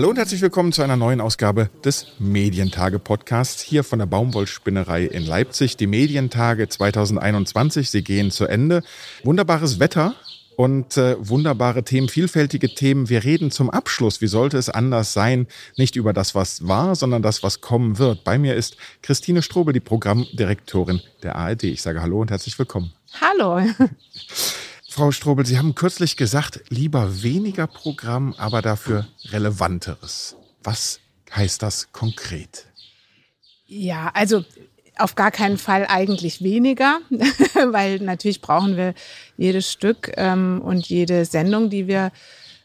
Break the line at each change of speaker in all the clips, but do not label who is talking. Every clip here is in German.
Hallo und herzlich willkommen zu einer neuen Ausgabe des Medientage-Podcasts hier von der Baumwollspinnerei in Leipzig. Die Medientage 2021, sie gehen zu Ende. Wunderbares Wetter und äh, wunderbare Themen, vielfältige Themen. Wir reden zum Abschluss, wie sollte es anders sein, nicht über das, was war, sondern das, was kommen wird. Bei mir ist Christine Strobel, die Programmdirektorin der ARD. Ich sage Hallo und herzlich willkommen.
Hallo.
Frau Strobel, Sie haben kürzlich gesagt, lieber weniger Programm, aber dafür relevanteres. Was heißt das konkret?
Ja, also auf gar keinen Fall eigentlich weniger, weil natürlich brauchen wir jedes Stück ähm, und jede Sendung, die wir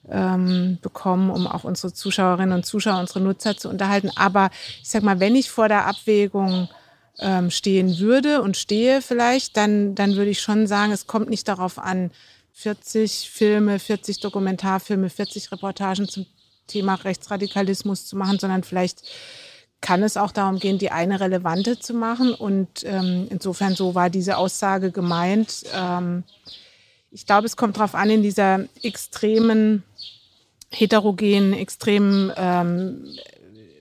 ähm, bekommen, um auch unsere Zuschauerinnen und Zuschauer, unsere Nutzer zu unterhalten. Aber ich sag mal, wenn ich vor der Abwägung ähm, stehen würde und stehe vielleicht, dann, dann würde ich schon sagen, es kommt nicht darauf an, 40 Filme, 40 Dokumentarfilme, 40 Reportagen zum Thema Rechtsradikalismus zu machen, sondern vielleicht kann es auch darum gehen, die eine relevante zu machen. Und ähm, insofern so war diese Aussage gemeint. Ähm, ich glaube, es kommt darauf an, in dieser extremen, heterogenen, extrem ähm,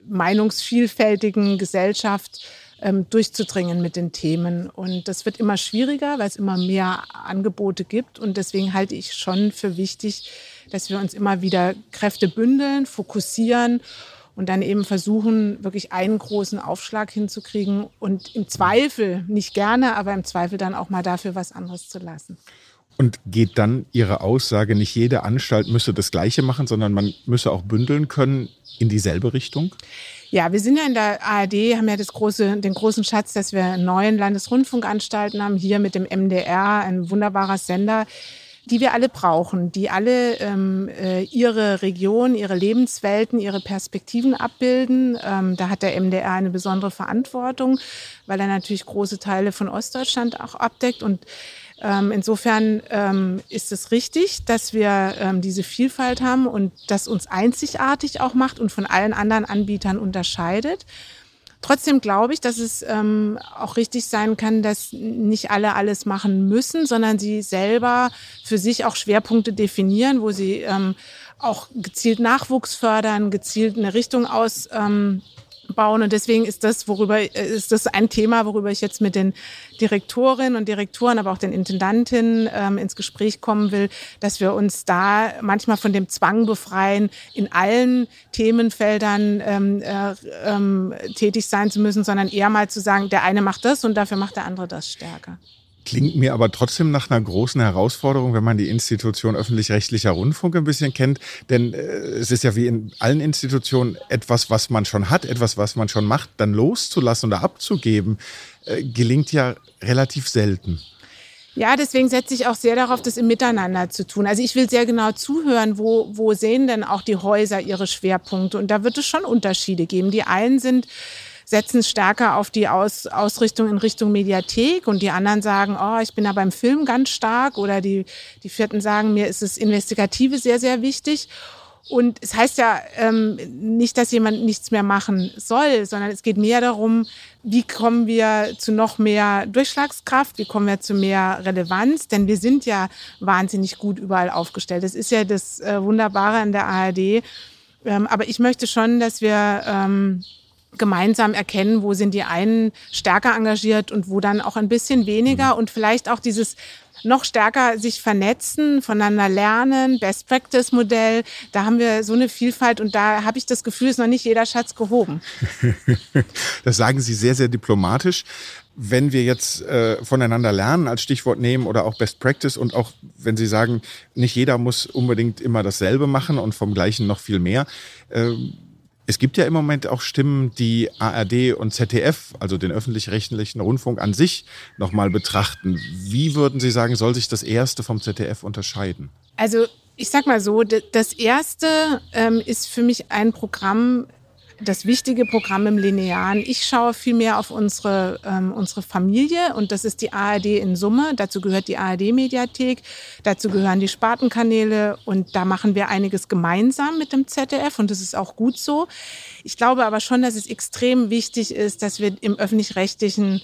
meinungsvielfältigen Gesellschaft ähm, durchzudringen mit den Themen. Und das wird immer schwieriger, weil es immer mehr Angebote gibt. Und deswegen halte ich schon für wichtig, dass wir uns immer wieder Kräfte bündeln, fokussieren und dann eben versuchen, wirklich einen großen Aufschlag hinzukriegen und im Zweifel, nicht gerne, aber im Zweifel dann auch mal dafür was anderes zu lassen.
Und geht dann Ihre Aussage, nicht jede Anstalt müsse das Gleiche machen, sondern man müsse auch bündeln können in dieselbe Richtung?
Ja, wir sind ja in der ARD, haben ja das große, den großen Schatz, dass wir neuen Landesrundfunkanstalten haben, hier mit dem MDR, ein wunderbarer Sender die wir alle brauchen, die alle ähm, äh, ihre Region, ihre Lebenswelten, ihre Perspektiven abbilden. Ähm, da hat der MDR eine besondere Verantwortung, weil er natürlich große Teile von Ostdeutschland auch abdeckt und ähm, insofern ähm, ist es richtig, dass wir ähm, diese Vielfalt haben und das uns einzigartig auch macht und von allen anderen Anbietern unterscheidet. Trotzdem glaube ich, dass es ähm, auch richtig sein kann, dass nicht alle alles machen müssen, sondern sie selber für sich auch Schwerpunkte definieren, wo sie ähm, auch gezielt Nachwuchs fördern, gezielt eine Richtung aus ähm, bauen. Und deswegen ist das, worüber, äh, ist das ein Thema, worüber ich jetzt mit den Direktorinnen und Direktoren, aber auch den Intendantinnen ähm, ins Gespräch kommen will, dass wir uns da manchmal von dem Zwang befreien, in allen Themenfeldern ähm, äh, ähm, tätig sein zu müssen, sondern eher mal zu sagen, der eine macht das und dafür macht der andere das stärker.
Klingt mir aber trotzdem nach einer großen Herausforderung, wenn man die Institution öffentlich-rechtlicher Rundfunk ein bisschen kennt. Denn äh, es ist ja wie in allen Institutionen etwas, was man schon hat, etwas, was man schon macht, dann loszulassen oder abzugeben, äh, gelingt ja relativ selten.
Ja, deswegen setze ich auch sehr darauf, das im Miteinander zu tun. Also ich will sehr genau zuhören, wo, wo sehen denn auch die Häuser ihre Schwerpunkte. Und da wird es schon Unterschiede geben. Die einen sind setzen stärker auf die Aus, Ausrichtung in Richtung Mediathek und die anderen sagen, oh, ich bin da beim Film ganz stark oder die, die vierten sagen, mir ist das Investigative sehr, sehr wichtig. Und es heißt ja ähm, nicht, dass jemand nichts mehr machen soll, sondern es geht mehr darum, wie kommen wir zu noch mehr Durchschlagskraft, wie kommen wir zu mehr Relevanz, denn wir sind ja wahnsinnig gut überall aufgestellt. Das ist ja das äh, Wunderbare an der ARD. Ähm, aber ich möchte schon, dass wir ähm, gemeinsam erkennen, wo sind die einen stärker engagiert und wo dann auch ein bisschen weniger mhm. und vielleicht auch dieses noch stärker sich vernetzen, voneinander lernen, Best Practice Modell. Da haben wir so eine Vielfalt und da habe ich das Gefühl, ist noch nicht jeder Schatz gehoben.
das sagen Sie sehr, sehr diplomatisch. Wenn wir jetzt äh, voneinander lernen als Stichwort nehmen oder auch Best Practice und auch wenn Sie sagen, nicht jeder muss unbedingt immer dasselbe machen und vom gleichen noch viel mehr. Äh, es gibt ja im Moment auch Stimmen, die ARD und ZDF, also den öffentlich-rechtlichen Rundfunk an sich, nochmal betrachten. Wie würden Sie sagen, soll sich das erste vom ZDF unterscheiden?
Also ich sag mal so, das erste ähm, ist für mich ein Programm, das wichtige Programm im Linearen. Ich schaue viel mehr auf unsere, ähm, unsere Familie und das ist die ARD in Summe. Dazu gehört die ARD-Mediathek, dazu gehören die Spartenkanäle und da machen wir einiges gemeinsam mit dem ZDF und das ist auch gut so. Ich glaube aber schon, dass es extrem wichtig ist, dass wir im öffentlich-rechtlichen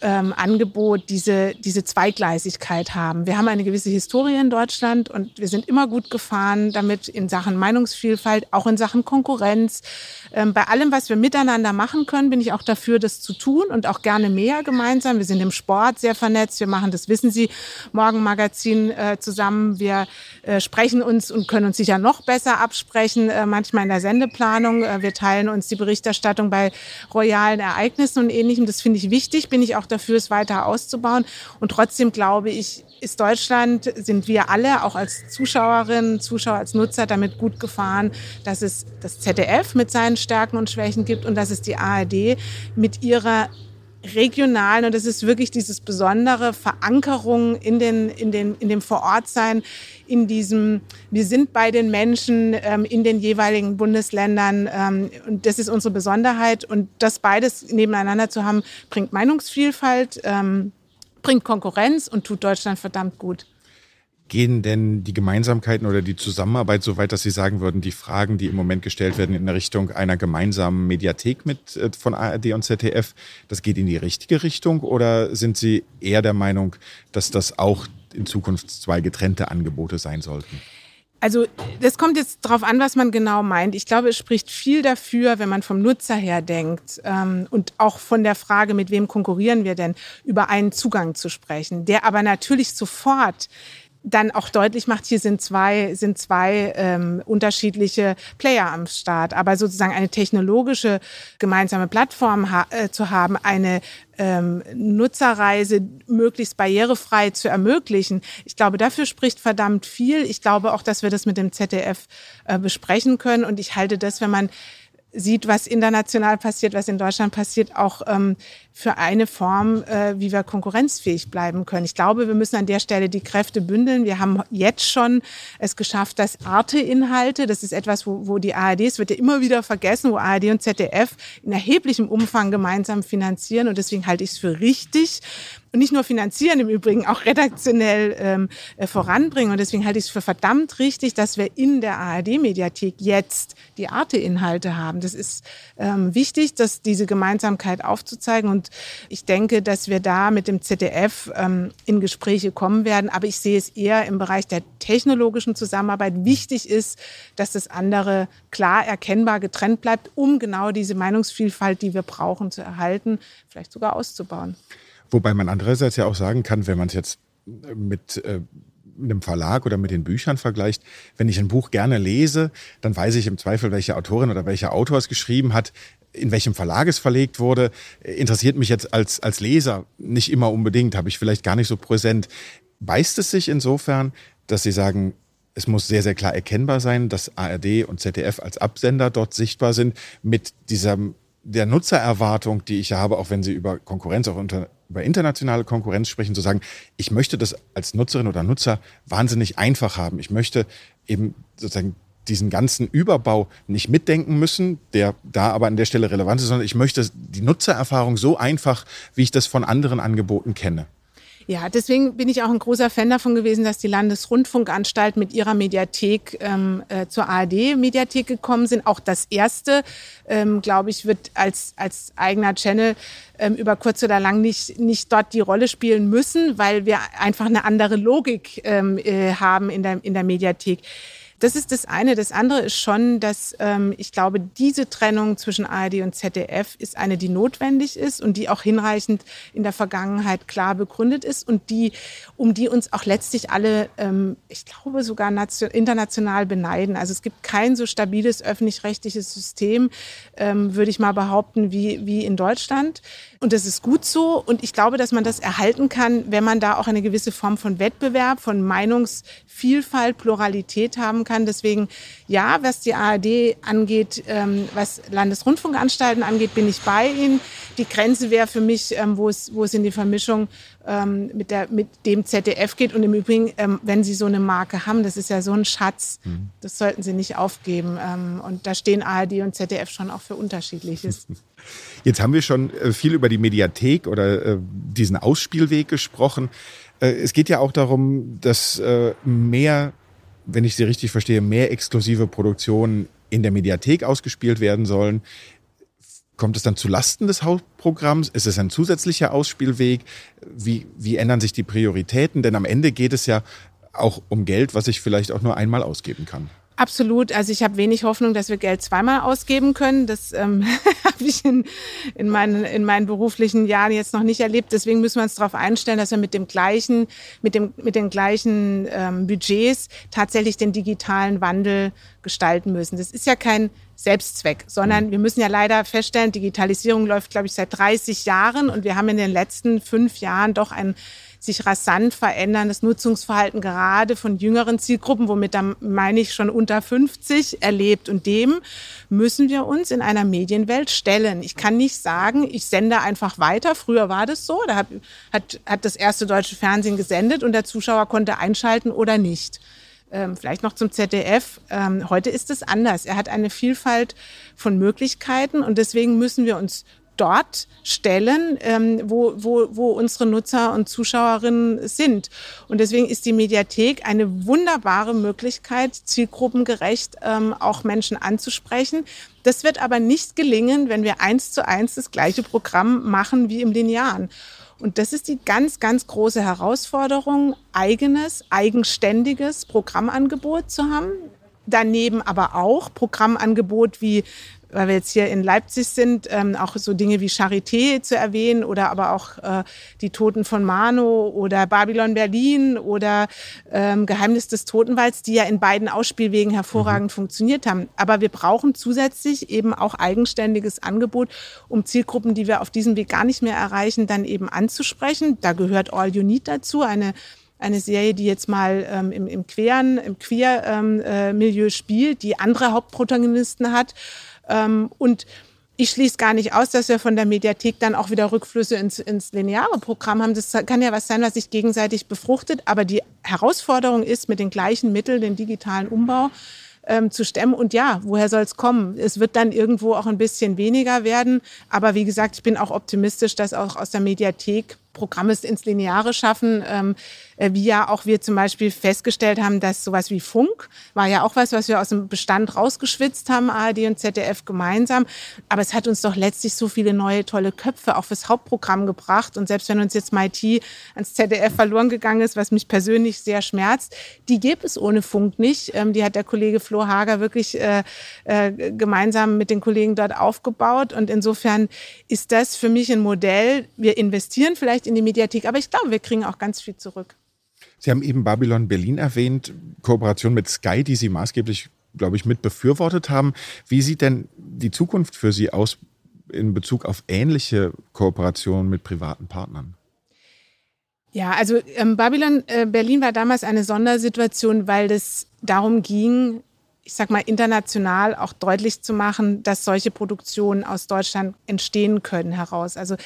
ähm, Angebot diese, diese Zweigleisigkeit haben. Wir haben eine gewisse Historie in Deutschland und wir sind immer gut gefahren damit in Sachen Meinungsvielfalt, auch in Sachen Konkurrenz. Ähm, bei allem, was wir miteinander machen können, bin ich auch dafür, das zu tun und auch gerne mehr gemeinsam. Wir sind im Sport sehr vernetzt. Wir machen, das wissen Sie, Morgenmagazin äh, zusammen. Wir äh, sprechen uns und können uns sicher noch besser absprechen, äh, manchmal in der Sendeplanung. Äh, wir teilen uns die Berichterstattung bei royalen Ereignissen und ähnlichem. Das finde ich wichtig, bin ich auch dafür, es weiter auszubauen. Und trotzdem glaube ich, ist Deutschland, sind wir alle auch als Zuschauerinnen, Zuschauer, als Nutzer damit gut gefahren, dass es das ZDF mit seinen Stärken und Schwächen gibt und dass es die ARD mit ihrer regionalen und das ist wirklich dieses besondere Verankerung in den in den in dem Vorortsein in diesem wir sind bei den Menschen ähm, in den jeweiligen Bundesländern ähm, und das ist unsere Besonderheit und das beides nebeneinander zu haben bringt Meinungsvielfalt ähm, bringt Konkurrenz und tut Deutschland verdammt gut
Gehen denn die Gemeinsamkeiten oder die Zusammenarbeit so weit, dass Sie sagen würden, die Fragen, die im Moment gestellt werden in Richtung einer gemeinsamen Mediathek mit äh, von ARD und ZDF, das geht in die richtige Richtung oder sind Sie eher der Meinung, dass das auch in Zukunft zwei getrennte Angebote sein sollten?
Also das kommt jetzt darauf an, was man genau meint. Ich glaube, es spricht viel dafür, wenn man vom Nutzer her denkt ähm, und auch von der Frage, mit wem konkurrieren wir denn, über einen Zugang zu sprechen, der aber natürlich sofort dann auch deutlich macht, hier sind zwei, sind zwei ähm, unterschiedliche Player am Start. Aber sozusagen eine technologische gemeinsame Plattform ha äh, zu haben, eine ähm, Nutzerreise möglichst barrierefrei zu ermöglichen. Ich glaube, dafür spricht verdammt viel. Ich glaube auch, dass wir das mit dem ZDF äh, besprechen können. Und ich halte das, wenn man sieht, was international passiert, was in Deutschland passiert, auch ähm, für eine Form, äh, wie wir konkurrenzfähig bleiben können. Ich glaube, wir müssen an der Stelle die Kräfte bündeln. Wir haben jetzt schon es geschafft, dass Arte-Inhalte, das ist etwas, wo, wo die ARD, es wird ja immer wieder vergessen, wo ARD und ZDF in erheblichem Umfang gemeinsam finanzieren. Und deswegen halte ich es für richtig, und nicht nur finanzieren, im Übrigen auch redaktionell ähm, äh, voranbringen. Und deswegen halte ich es für verdammt richtig, dass wir in der ARD-Mediathek jetzt die Arte-Inhalte haben. Das ist ähm, wichtig, dass diese Gemeinsamkeit aufzuzeigen. Und ich denke, dass wir da mit dem ZDF ähm, in Gespräche kommen werden. Aber ich sehe es eher im Bereich der technologischen Zusammenarbeit. Wichtig ist, dass das andere klar erkennbar getrennt bleibt, um genau diese Meinungsvielfalt, die wir brauchen, zu erhalten, vielleicht sogar auszubauen.
Wobei man andererseits ja auch sagen kann, wenn man es jetzt mit äh, einem Verlag oder mit den Büchern vergleicht, wenn ich ein Buch gerne lese, dann weiß ich im Zweifel, welche Autorin oder welcher Autor es geschrieben hat in welchem Verlag es verlegt wurde, interessiert mich jetzt als, als Leser nicht immer unbedingt, habe ich vielleicht gar nicht so präsent. Beißt es sich insofern, dass Sie sagen, es muss sehr, sehr klar erkennbar sein, dass ARD und ZDF als Absender dort sichtbar sind, mit dieser, der Nutzererwartung, die ich habe, auch wenn Sie über Konkurrenz, auch unter, über internationale Konkurrenz sprechen, zu sagen, ich möchte das als Nutzerin oder Nutzer wahnsinnig einfach haben. Ich möchte eben sozusagen diesen ganzen Überbau nicht mitdenken müssen, der da aber an der Stelle relevant ist, sondern ich möchte die Nutzererfahrung so einfach, wie ich das von anderen Angeboten kenne.
Ja, deswegen bin ich auch ein großer Fan davon gewesen, dass die Landesrundfunkanstalt mit ihrer Mediathek ähm, äh, zur ARD-Mediathek gekommen sind. Auch das erste, ähm, glaube ich, wird als, als eigener Channel ähm, über kurz oder lang nicht, nicht dort die Rolle spielen müssen, weil wir einfach eine andere Logik ähm, äh, haben in der, in der Mediathek. Das ist das eine. Das andere ist schon, dass ähm, ich glaube, diese Trennung zwischen ARD und ZDF ist eine, die notwendig ist und die auch hinreichend in der Vergangenheit klar begründet ist und die, um die uns auch letztlich alle, ähm, ich glaube, sogar nation, international beneiden. Also es gibt kein so stabiles öffentlich-rechtliches System, ähm, würde ich mal behaupten, wie, wie in Deutschland. Und das ist gut so. Und ich glaube, dass man das erhalten kann, wenn man da auch eine gewisse Form von Wettbewerb, von Meinungsvielfalt, Pluralität haben kann. Deswegen, ja, was die ARD angeht, ähm, was Landesrundfunkanstalten angeht, bin ich bei Ihnen. die Grenze wäre für mich, ähm, wo, es, wo es in die Vermischung ähm, mit, der, mit dem ZDF geht. Und im Übrigen, ähm, wenn Sie so eine Marke haben, das ist ja so ein Schatz, mhm. das sollten Sie nicht aufgeben. Ähm, und da stehen ARD und ZDF schon auch für Unterschiedliches.
Jetzt haben wir schon äh, viel über die Mediathek oder äh, diesen Ausspielweg gesprochen. Äh, es geht ja auch darum, dass mehr, wenn ich Sie richtig verstehe, mehr exklusive Produktionen in der Mediathek ausgespielt werden sollen. Kommt es dann zu Lasten des Hauptprogramms? Ist es ein zusätzlicher Ausspielweg? Wie, wie ändern sich die Prioritäten? Denn am Ende geht es ja auch um Geld, was ich vielleicht auch nur einmal ausgeben kann.
Absolut. Also ich habe wenig Hoffnung, dass wir Geld zweimal ausgeben können. Das ähm, habe ich in, in, meinen, in meinen beruflichen Jahren jetzt noch nicht erlebt. Deswegen müssen wir uns darauf einstellen, dass wir mit dem gleichen, mit dem, mit den gleichen ähm, Budgets tatsächlich den digitalen Wandel gestalten müssen. Das ist ja kein Selbstzweck, sondern mhm. wir müssen ja leider feststellen, Digitalisierung läuft, glaube ich, seit 30 Jahren und wir haben in den letzten fünf Jahren doch ein sich rasant veränderndes Nutzungsverhalten gerade von jüngeren Zielgruppen, womit da meine ich schon unter 50 erlebt. Und dem müssen wir uns in einer Medienwelt stellen. Ich kann nicht sagen, ich sende einfach weiter. Früher war das so. Da hat, hat, hat das erste deutsche Fernsehen gesendet und der Zuschauer konnte einschalten oder nicht. Ähm, vielleicht noch zum ZDF. Ähm, heute ist es anders. Er hat eine Vielfalt von Möglichkeiten und deswegen müssen wir uns dort stellen, ähm, wo, wo, wo unsere Nutzer und Zuschauerinnen sind. Und deswegen ist die Mediathek eine wunderbare Möglichkeit, zielgruppengerecht ähm, auch Menschen anzusprechen. Das wird aber nicht gelingen, wenn wir eins zu eins das gleiche Programm machen wie im Linearen. Und das ist die ganz, ganz große Herausforderung, eigenes, eigenständiges Programmangebot zu haben. Daneben aber auch Programmangebot wie weil wir jetzt hier in Leipzig sind, ähm, auch so Dinge wie Charité zu erwähnen oder aber auch äh, die Toten von Mano oder Babylon Berlin oder ähm, Geheimnis des Totenwalds, die ja in beiden Ausspielwegen hervorragend mhm. funktioniert haben. Aber wir brauchen zusätzlich eben auch eigenständiges Angebot, um Zielgruppen, die wir auf diesem Weg gar nicht mehr erreichen, dann eben anzusprechen. Da gehört All You Need dazu, eine eine Serie, die jetzt mal ähm, im, im queeren, im Queer-Milieu ähm, äh, spielt, die andere Hauptprotagonisten hat und ich schließe gar nicht aus, dass wir von der Mediathek dann auch wieder Rückflüsse ins, ins lineare Programm haben. Das kann ja was sein, was sich gegenseitig befruchtet. Aber die Herausforderung ist, mit den gleichen Mitteln den digitalen Umbau ähm, zu stemmen. Und ja, woher soll es kommen? Es wird dann irgendwo auch ein bisschen weniger werden. Aber wie gesagt, ich bin auch optimistisch, dass auch aus der Mediathek Programme ins Lineare schaffen. Ähm, äh, wie ja auch wir zum Beispiel festgestellt haben, dass sowas wie Funk war ja auch was, was wir aus dem Bestand rausgeschwitzt haben, ARD und ZDF gemeinsam. Aber es hat uns doch letztlich so viele neue tolle Köpfe auch fürs Hauptprogramm gebracht. Und selbst wenn uns jetzt MIT ans ZDF verloren gegangen ist, was mich persönlich sehr schmerzt, die gibt es ohne Funk nicht. Ähm, die hat der Kollege Flo Hager wirklich äh, äh, gemeinsam mit den Kollegen dort aufgebaut. Und insofern ist das für mich ein Modell. Wir investieren vielleicht in die Mediathek, aber ich glaube, wir kriegen auch ganz viel zurück.
Sie haben eben Babylon Berlin erwähnt, Kooperation mit Sky, die Sie maßgeblich, glaube ich, mit befürwortet haben. Wie sieht denn die Zukunft für Sie aus in Bezug auf ähnliche Kooperationen mit privaten Partnern?
Ja, also ähm, Babylon äh, Berlin war damals eine Sondersituation, weil es darum ging, ich sag mal, international auch deutlich zu machen, dass solche Produktionen aus Deutschland entstehen können heraus. Also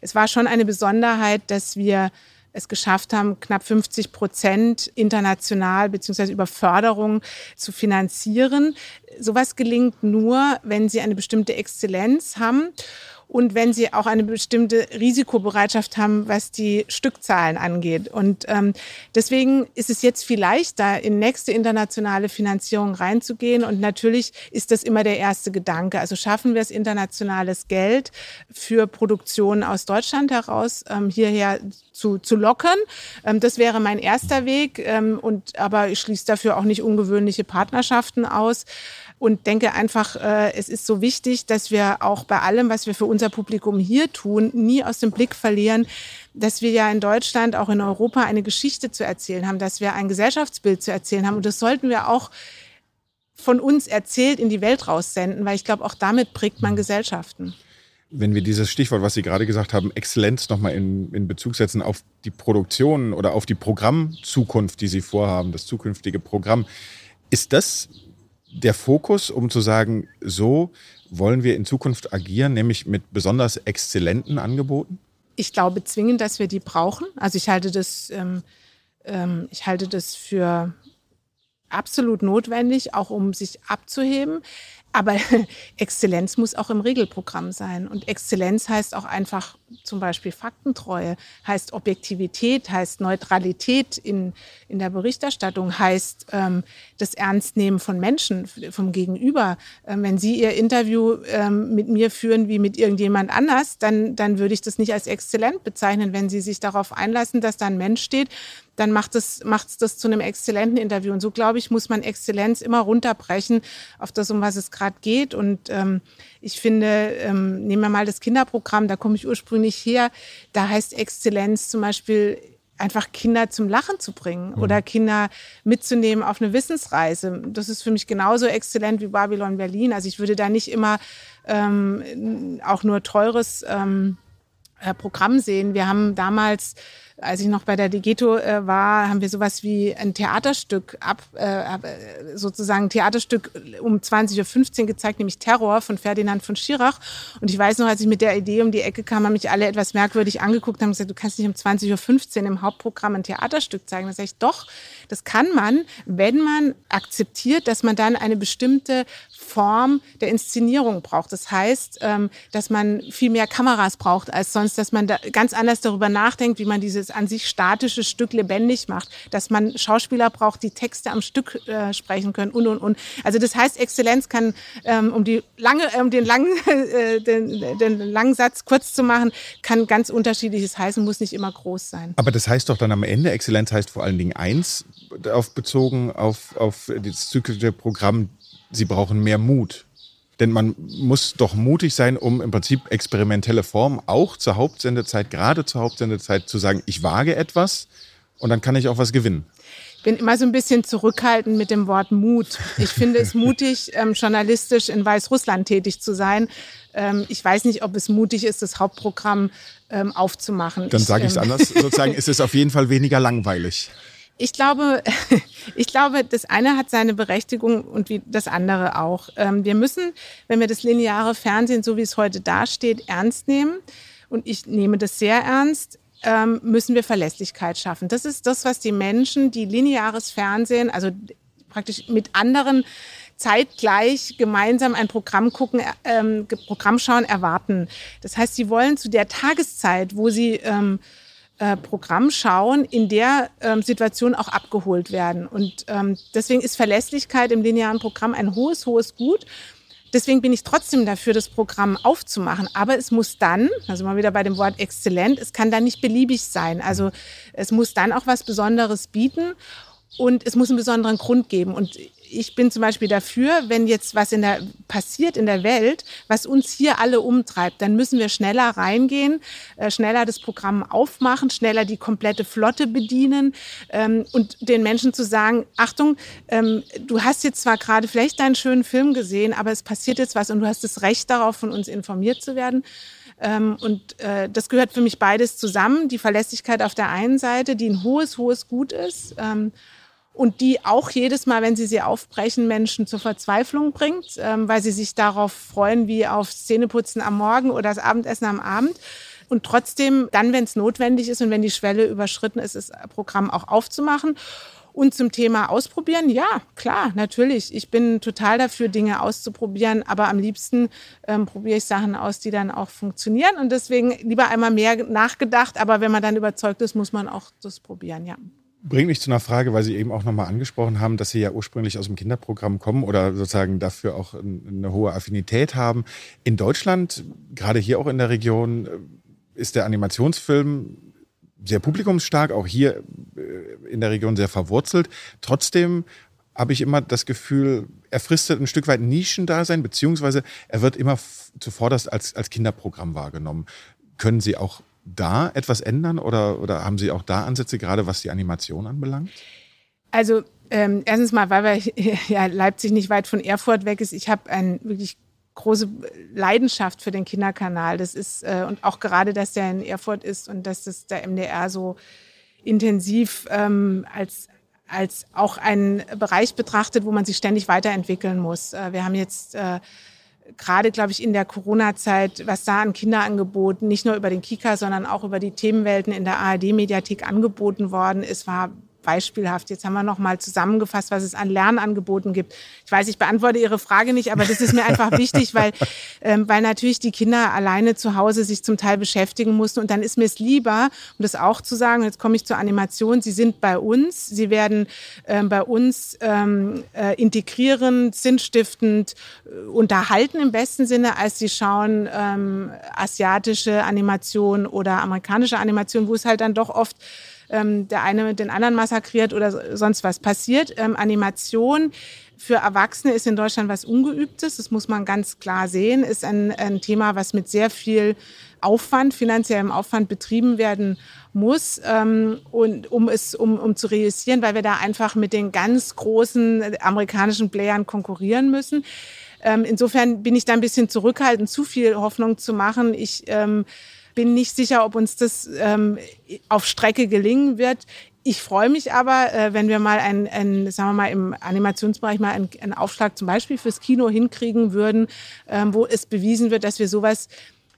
es war schon eine Besonderheit, dass wir es geschafft haben, knapp 50 Prozent international beziehungsweise über Förderung zu finanzieren. Sowas gelingt nur, wenn Sie eine bestimmte Exzellenz haben und wenn sie auch eine bestimmte Risikobereitschaft haben, was die Stückzahlen angeht. Und ähm, deswegen ist es jetzt viel leichter, in nächste internationale Finanzierung reinzugehen. Und natürlich ist das immer der erste Gedanke. Also schaffen wir es, internationales Geld für Produktionen aus Deutschland heraus ähm, hierher zu, zu lockern. Ähm, das wäre mein erster Weg. Ähm, und, aber ich schließe dafür auch nicht ungewöhnliche Partnerschaften aus und denke einfach, äh, es ist so wichtig, dass wir auch bei allem, was wir für unser Publikum hier tun, nie aus dem Blick verlieren, dass wir ja in Deutschland, auch in Europa eine Geschichte zu erzählen haben, dass wir ein Gesellschaftsbild zu erzählen haben. Und das sollten wir auch von uns erzählt in die Welt raussenden, weil ich glaube, auch damit prägt man Gesellschaften.
Wenn wir dieses Stichwort, was Sie gerade gesagt haben, Exzellenz nochmal in, in Bezug setzen auf die Produktion oder auf die Programmzukunft, die Sie vorhaben, das zukünftige Programm, ist das der Fokus, um zu sagen, so wollen wir in Zukunft agieren, nämlich mit besonders exzellenten Angeboten?
Ich glaube zwingend, dass wir die brauchen. Also ich halte das, ähm, ähm, ich halte das für absolut notwendig, auch um sich abzuheben. Aber Exzellenz muss auch im Regelprogramm sein. Und Exzellenz heißt auch einfach zum Beispiel Faktentreue, heißt Objektivität, heißt Neutralität in, in der Berichterstattung, heißt ähm, das Ernstnehmen von Menschen, vom Gegenüber. Ähm, wenn Sie Ihr Interview ähm, mit mir führen wie mit irgendjemand anders, dann, dann würde ich das nicht als exzellent bezeichnen. Wenn Sie sich darauf einlassen, dass da ein Mensch steht, dann macht es macht's das zu einem exzellenten Interview. Und so, glaube ich, muss man Exzellenz immer runterbrechen auf das, um was es gerade geht. Und ähm, ich finde, ähm, nehmen wir mal das Kinderprogramm, da komme ich ursprünglich her, da heißt Exzellenz zum Beispiel einfach Kinder zum Lachen zu bringen mhm. oder Kinder mitzunehmen auf eine Wissensreise. Das ist für mich genauso exzellent wie Babylon Berlin. Also ich würde da nicht immer ähm, auch nur teures ähm, äh, Programm sehen. Wir haben damals als ich noch bei der Digeto äh, war, haben wir sowas wie ein Theaterstück ab, äh, sozusagen ein Theaterstück um 20.15 Uhr gezeigt, nämlich Terror von Ferdinand von Schirach. Und ich weiß noch, als ich mit der Idee um die Ecke kam, haben mich alle etwas merkwürdig angeguckt, haben gesagt, du kannst nicht um 20.15 Uhr im Hauptprogramm ein Theaterstück zeigen. Da sage ich, doch, das kann man, wenn man akzeptiert, dass man dann eine bestimmte Form der Inszenierung braucht. Das heißt, ähm, dass man viel mehr Kameras braucht als sonst, dass man da ganz anders darüber nachdenkt, wie man dieses an sich statische Stück lebendig macht, dass man Schauspieler braucht, die Texte am Stück äh, sprechen können und und und. Also das heißt, Exzellenz kann, ähm, um die lange, um den langen, äh, den, den langen Satz kurz zu machen, kann ganz unterschiedliches heißen, muss nicht immer groß sein.
Aber das heißt doch dann am Ende, Exzellenz heißt vor allen Dingen eins, auf bezogen auf, auf das zukünftige Programm, sie brauchen mehr Mut. Denn man muss doch mutig sein, um im Prinzip experimentelle Formen auch zur Hauptsendezeit, gerade zur Hauptsendezeit zu sagen, ich wage etwas und dann kann ich auch was gewinnen.
Ich bin immer so ein bisschen zurückhaltend mit dem Wort Mut. Ich finde es mutig, ähm, journalistisch in Weißrussland tätig zu sein. Ähm, ich weiß nicht, ob es mutig ist, das Hauptprogramm ähm, aufzumachen.
Dann sage ich es ähm, anders. Sozusagen ist es auf jeden Fall weniger langweilig
ich glaube, ich glaube, das eine hat seine Berechtigung und wie das andere auch. Ähm, wir müssen, wenn wir das lineare Fernsehen, so wie es heute dasteht, ernst nehmen, und ich nehme das sehr ernst, ähm, müssen wir Verlässlichkeit schaffen. Das ist das, was die Menschen, die lineares Fernsehen, also praktisch mit anderen zeitgleich gemeinsam ein Programm gucken, ähm, Programm schauen, erwarten. Das heißt, sie wollen zu der Tageszeit, wo sie äh, Programm schauen, in der ähm, Situation auch abgeholt werden. Und ähm, deswegen ist Verlässlichkeit im linearen Programm ein hohes, hohes Gut. Deswegen bin ich trotzdem dafür, das Programm aufzumachen. Aber es muss dann, also mal wieder bei dem Wort exzellent, es kann dann nicht beliebig sein. Also es muss dann auch was Besonderes bieten und es muss einen besonderen Grund geben. Und ich bin zum Beispiel dafür, wenn jetzt was in der, passiert in der Welt, was uns hier alle umtreibt, dann müssen wir schneller reingehen, äh, schneller das Programm aufmachen, schneller die komplette Flotte bedienen ähm, und den Menschen zu sagen, Achtung, ähm, du hast jetzt zwar gerade vielleicht deinen schönen Film gesehen, aber es passiert jetzt was und du hast das Recht darauf, von uns informiert zu werden. Ähm, und äh, das gehört für mich beides zusammen. Die Verlässlichkeit auf der einen Seite, die ein hohes, hohes Gut ist. Ähm, und die auch jedes Mal, wenn sie sie aufbrechen, Menschen zur Verzweiflung bringt, ähm, weil sie sich darauf freuen, wie auf Zähneputzen am Morgen oder das Abendessen am Abend. Und trotzdem, dann, wenn es notwendig ist und wenn die Schwelle überschritten ist, das Programm auch aufzumachen. Und zum Thema Ausprobieren, ja, klar, natürlich. Ich bin total dafür, Dinge auszuprobieren, aber am liebsten ähm, probiere ich Sachen aus, die dann auch funktionieren. Und deswegen lieber einmal mehr nachgedacht, aber wenn man dann überzeugt ist, muss man auch das probieren, ja.
Bringt mich zu einer Frage, weil Sie eben auch nochmal angesprochen haben, dass Sie ja ursprünglich aus dem Kinderprogramm kommen oder sozusagen dafür auch eine hohe Affinität haben. In Deutschland, gerade hier auch in der Region, äh, ist der Animationsfilm sehr publikumsstark, auch hier äh, in der Region sehr verwurzelt. Trotzdem habe ich immer das Gefühl, er fristet ein Stück weit Nischendasein, beziehungsweise er wird immer zuvorderst als, als Kinderprogramm wahrgenommen. Können Sie auch da etwas ändern oder, oder haben Sie auch da Ansätze, gerade was die Animation anbelangt?
Also ähm, erstens mal, weil wir, ja, Leipzig nicht weit von Erfurt weg ist, ich habe eine wirklich große Leidenschaft für den Kinderkanal. Das ist, äh, und auch gerade, dass der in Erfurt ist und dass das der MDR so intensiv ähm, als, als auch einen Bereich betrachtet, wo man sich ständig weiterentwickeln muss. Äh, wir haben jetzt äh, gerade, glaube ich, in der Corona-Zeit, was da an Kinderangeboten, nicht nur über den Kika, sondern auch über die Themenwelten in der ARD-Mediathek angeboten worden ist, war beispielhaft. Jetzt haben wir noch mal zusammengefasst, was es an Lernangeboten gibt. Ich weiß, ich beantworte Ihre Frage nicht, aber das ist mir einfach wichtig, weil, ähm, weil natürlich die Kinder alleine zu Hause sich zum Teil beschäftigen mussten. Und dann ist mir es lieber, um das auch zu sagen, jetzt komme ich zur Animation, sie sind bei uns, sie werden ähm, bei uns ähm, äh, integrierend, sinnstiftend, äh, unterhalten im besten Sinne, als sie schauen ähm, asiatische Animation oder amerikanische Animation, wo es halt dann doch oft ähm, der eine den anderen massakriert oder sonst was passiert. Ähm, Animation für Erwachsene ist in Deutschland was Ungeübtes, das muss man ganz klar sehen, ist ein, ein Thema, was mit sehr viel Aufwand, finanziellem Aufwand betrieben werden muss, ähm, und um es um, um zu realisieren, weil wir da einfach mit den ganz großen amerikanischen Playern konkurrieren müssen. Ähm, insofern bin ich da ein bisschen zurückhaltend, zu viel Hoffnung zu machen. Ich ähm, bin nicht sicher, ob uns das ähm, auf Strecke gelingen wird. Ich freue mich aber, äh, wenn wir mal ein, ein, sagen wir mal, im Animationsbereich mal einen, einen Aufschlag zum Beispiel fürs Kino hinkriegen würden, ähm, wo es bewiesen wird, dass wir sowas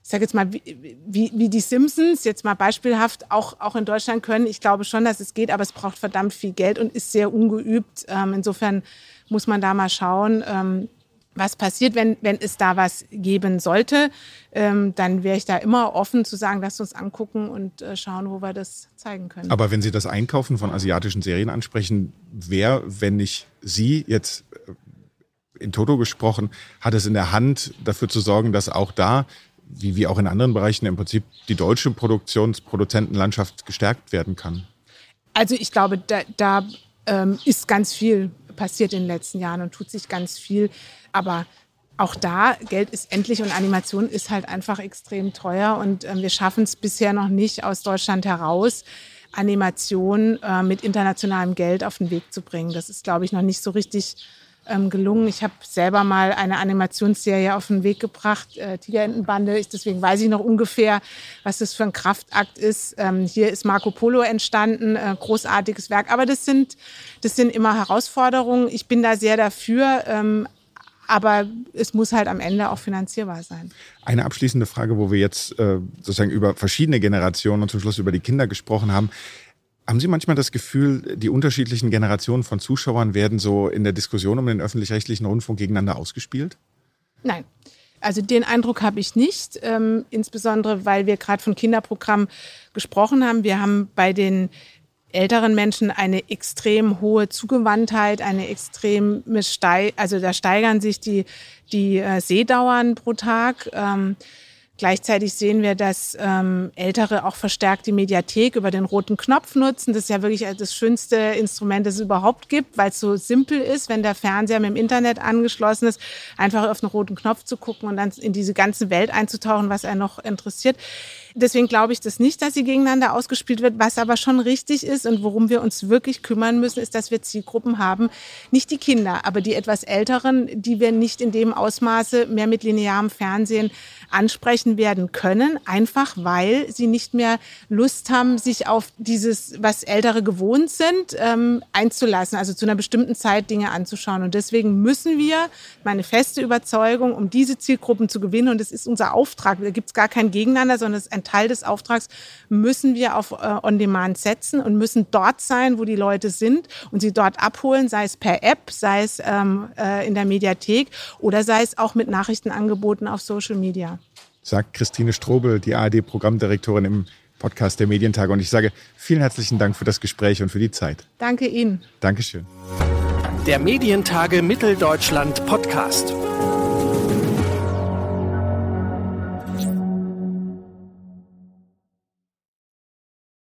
ich sage jetzt mal, wie, wie, wie, die Simpsons, jetzt mal beispielhaft, auch, auch in Deutschland können. Ich glaube schon, dass es geht, aber es braucht verdammt viel Geld und ist sehr ungeübt. Ähm, insofern muss man da mal schauen. Ähm, was passiert, wenn, wenn es da was geben sollte, ähm, dann wäre ich da immer offen zu sagen, lasst uns angucken und äh, schauen, wo wir das zeigen können.
Aber wenn Sie das Einkaufen von asiatischen Serien ansprechen, wer, wenn nicht Sie jetzt äh, in Toto gesprochen, hat es in der Hand, dafür zu sorgen, dass auch da, wie, wie auch in anderen Bereichen, im Prinzip die deutsche Produktionsproduzentenlandschaft gestärkt werden kann?
Also ich glaube, da, da ähm, ist ganz viel passiert in den letzten Jahren und tut sich ganz viel. Aber auch da, Geld ist endlich und Animation ist halt einfach extrem teuer und äh, wir schaffen es bisher noch nicht aus Deutschland heraus, Animation äh, mit internationalem Geld auf den Weg zu bringen. Das ist, glaube ich, noch nicht so richtig ähm, gelungen. Ich habe selber mal eine Animationsserie auf den Weg gebracht, äh, Tigerentenbande. Deswegen weiß ich noch ungefähr, was das für ein Kraftakt ist. Ähm, hier ist Marco Polo entstanden, äh, großartiges Werk. Aber das sind, das sind immer Herausforderungen. Ich bin da sehr dafür. Ähm, aber es muss halt am Ende auch finanzierbar sein.
Eine abschließende Frage, wo wir jetzt äh, sozusagen über verschiedene Generationen und zum Schluss über die Kinder gesprochen haben. Haben Sie manchmal das Gefühl, die unterschiedlichen Generationen von Zuschauern werden so in der Diskussion um den öffentlich-rechtlichen Rundfunk gegeneinander ausgespielt?
Nein. Also den Eindruck habe ich nicht, ähm, insbesondere weil wir gerade von Kinderprogrammen gesprochen haben. Wir haben bei den älteren Menschen eine extrem hohe Zugewandtheit, eine extreme Steig also da steigern sich die, die äh, Sehdauern pro Tag. Ähm, Gleichzeitig sehen wir, dass ähm, Ältere auch verstärkt die Mediathek über den roten Knopf nutzen. Das ist ja wirklich das schönste Instrument, das es überhaupt gibt, weil es so simpel ist, wenn der Fernseher mit dem Internet angeschlossen ist, einfach auf den roten Knopf zu gucken und dann in diese ganze Welt einzutauchen, was einen noch interessiert. Deswegen glaube ich das nicht, dass sie gegeneinander ausgespielt wird. Was aber schon richtig ist und worum wir uns wirklich kümmern müssen, ist, dass wir Zielgruppen haben, nicht die Kinder, aber die etwas Älteren, die wir nicht in dem Ausmaße mehr mit linearem Fernsehen ansprechen werden können, einfach weil sie nicht mehr Lust haben, sich auf dieses, was Ältere gewohnt sind, ähm, einzulassen, also zu einer bestimmten Zeit Dinge anzuschauen. Und deswegen müssen wir, meine feste Überzeugung, um diese Zielgruppen zu gewinnen, und das ist unser Auftrag, da gibt es gar kein Gegeneinander, sondern es ist ein Teil des Auftrags, müssen wir auf äh, On-Demand setzen und müssen dort sein, wo die Leute sind und sie dort abholen, sei es per App, sei es ähm, äh, in der Mediathek oder sei es auch mit Nachrichtenangeboten auf Social Media.
Sagt Christine Strobel, die ARD-Programmdirektorin im Podcast der Medientage. Und ich sage vielen herzlichen Dank für das Gespräch und für die Zeit.
Danke Ihnen.
Dankeschön.
Der Medientage Mitteldeutschland Podcast.